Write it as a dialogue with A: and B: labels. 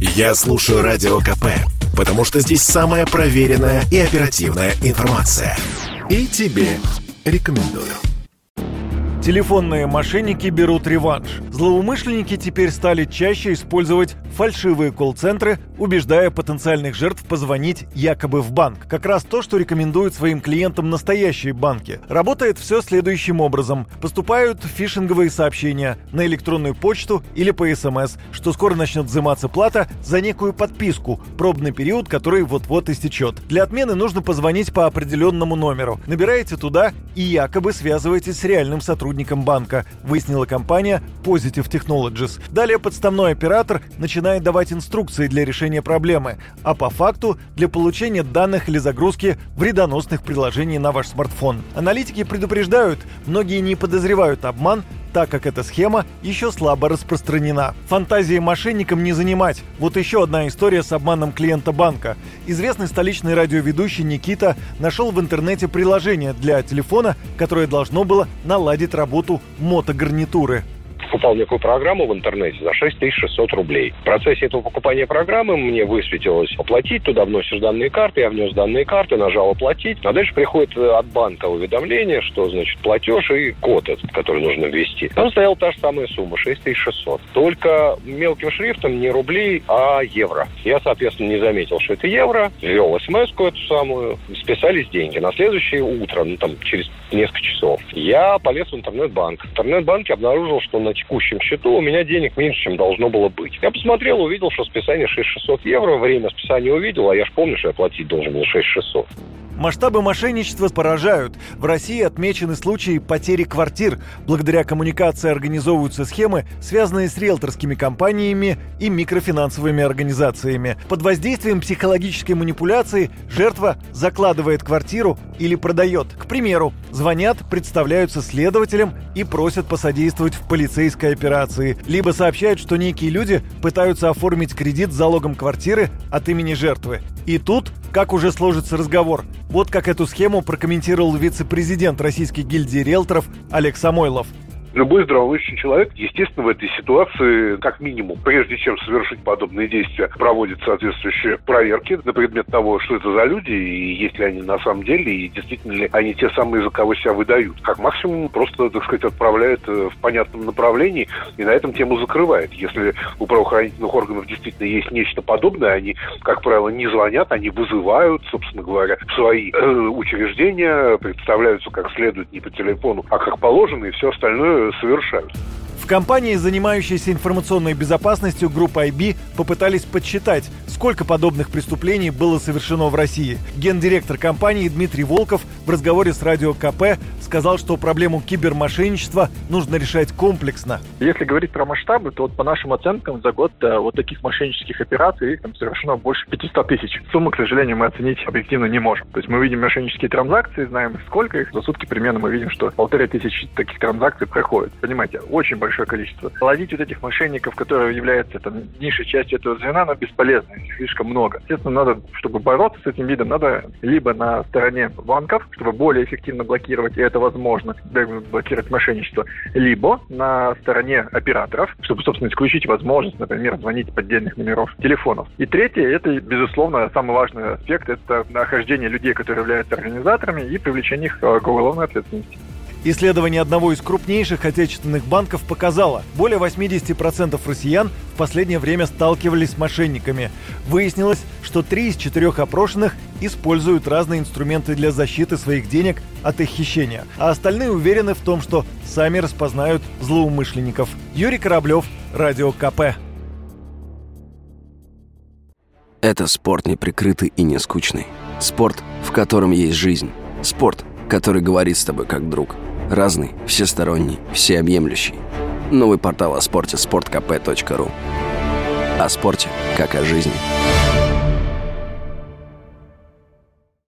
A: Я слушаю Радио КП, потому что здесь самая проверенная и оперативная информация. И тебе рекомендую.
B: Телефонные мошенники берут реванш. Злоумышленники теперь стали чаще использовать фальшивые колл-центры, убеждая потенциальных жертв позвонить якобы в банк. Как раз то, что рекомендуют своим клиентам настоящие банки. Работает все следующим образом. Поступают фишинговые сообщения на электронную почту или по СМС, что скоро начнет взиматься плата за некую подписку, пробный период, который вот-вот истечет. Для отмены нужно позвонить по определенному номеру. Набираете туда и якобы связываетесь с реальным сотрудником банка, выяснила компания Positive Technologies. Далее подставной оператор начинает давать инструкции для решения проблемы, а по факту для получения данных или загрузки вредоносных приложений на ваш смартфон. Аналитики предупреждают, многие не подозревают обман, так как эта схема еще слабо распространена. Фантазии мошенникам не занимать. Вот еще одна история с обманом клиента банка. Известный столичный радиоведущий Никита нашел в интернете приложение для телефона, которое должно было наладить работу мотогарнитуры
C: покупал некую программу в интернете за 6600 рублей. В процессе этого покупания программы мне высветилось оплатить, туда вносишь данные карты, я внес данные карты, нажал оплатить, а дальше приходит э, от банка уведомление, что, значит, платеж и код этот, который нужно ввести. Там стояла та же самая сумма, 6600. Только мелким шрифтом не рублей, а евро. Я, соответственно, не заметил, что это евро, ввел смс-ку эту самую, списались деньги. На следующее утро, ну, там, через несколько часов, я полез в интернет-банк. В интернет-банке обнаружил, что на текущем счету у меня денег меньше, чем должно было быть. Я посмотрел, увидел, что списание 6600 евро, время списания увидел, а я же помню, что я платить должен был 6600.
B: Масштабы мошенничества поражают. В России отмечены случаи потери квартир. Благодаря коммуникации организовываются схемы, связанные с риэлторскими компаниями и микрофинансовыми организациями. Под воздействием психологической манипуляции жертва закладывает квартиру или продает. К примеру, звонят, представляются следователем и просят посодействовать в полицейской операции. Либо сообщают, что некие люди пытаются оформить кредит с залогом квартиры от имени жертвы. И тут как уже сложится разговор? Вот как эту схему прокомментировал вице-президент Российской гильдии риэлторов Олег Самойлов.
D: Любой здравомыслящий человек, естественно, в этой ситуации, как минимум, прежде чем совершить подобные действия, проводит соответствующие проверки на предмет того, что это за люди, и есть ли они на самом деле, и действительно ли они те самые, за кого себя выдают. Как максимум, просто, так сказать, отправляет э, в понятном направлении, и на этом тему закрывает. Если у правоохранительных органов действительно есть нечто подобное, они, как правило, не звонят, они вызывают, собственно говоря, свои э, учреждения, представляются как следует не по телефону, а как положено, и все остальное совершают.
B: Компании, занимающейся информационной безопасностью группы IB, попытались подсчитать, сколько подобных преступлений было совершено в России. Гендиректор компании Дмитрий Волков в разговоре с радио КП сказал, что проблему кибермошенничества нужно решать комплексно.
E: Если говорить про масштабы, то вот по нашим оценкам за год да, вот таких мошеннических операций там совершено больше 500 тысяч. Сумму, к сожалению, мы оценить объективно не можем. То есть мы видим мошеннические транзакции, знаем сколько их. За сутки примерно мы видим, что полторы тысячи таких транзакций проходит. Понимаете, очень большое количество. Ловить вот этих мошенников, которые являются там, низшей частью этого звена, но бесполезно. Их слишком много. Естественно, надо, чтобы бороться с этим видом, надо либо на стороне банков, чтобы более эффективно блокировать, и это возможно, блокировать мошенничество, либо на стороне операторов, чтобы, собственно, исключить возможность, например, звонить поддельных номеров телефонов. И третье, это, безусловно, самый важный аспект, это нахождение людей, которые являются организаторами, и привлечение их к уголовной ответственности.
B: Исследование одного из крупнейших отечественных банков показало, более 80% россиян в последнее время сталкивались с мошенниками. Выяснилось, что три из четырех опрошенных используют разные инструменты для защиты своих денег от их хищения, а остальные уверены в том, что сами распознают злоумышленников. Юрий Кораблев, Радио КП.
F: Это спорт неприкрытый и не скучный. Спорт, в котором есть жизнь. Спорт, который говорит с тобой как друг – Разный, всесторонний, всеобъемлющий. Новый портал о спорте – sportkp.ru О спорте, как о жизни.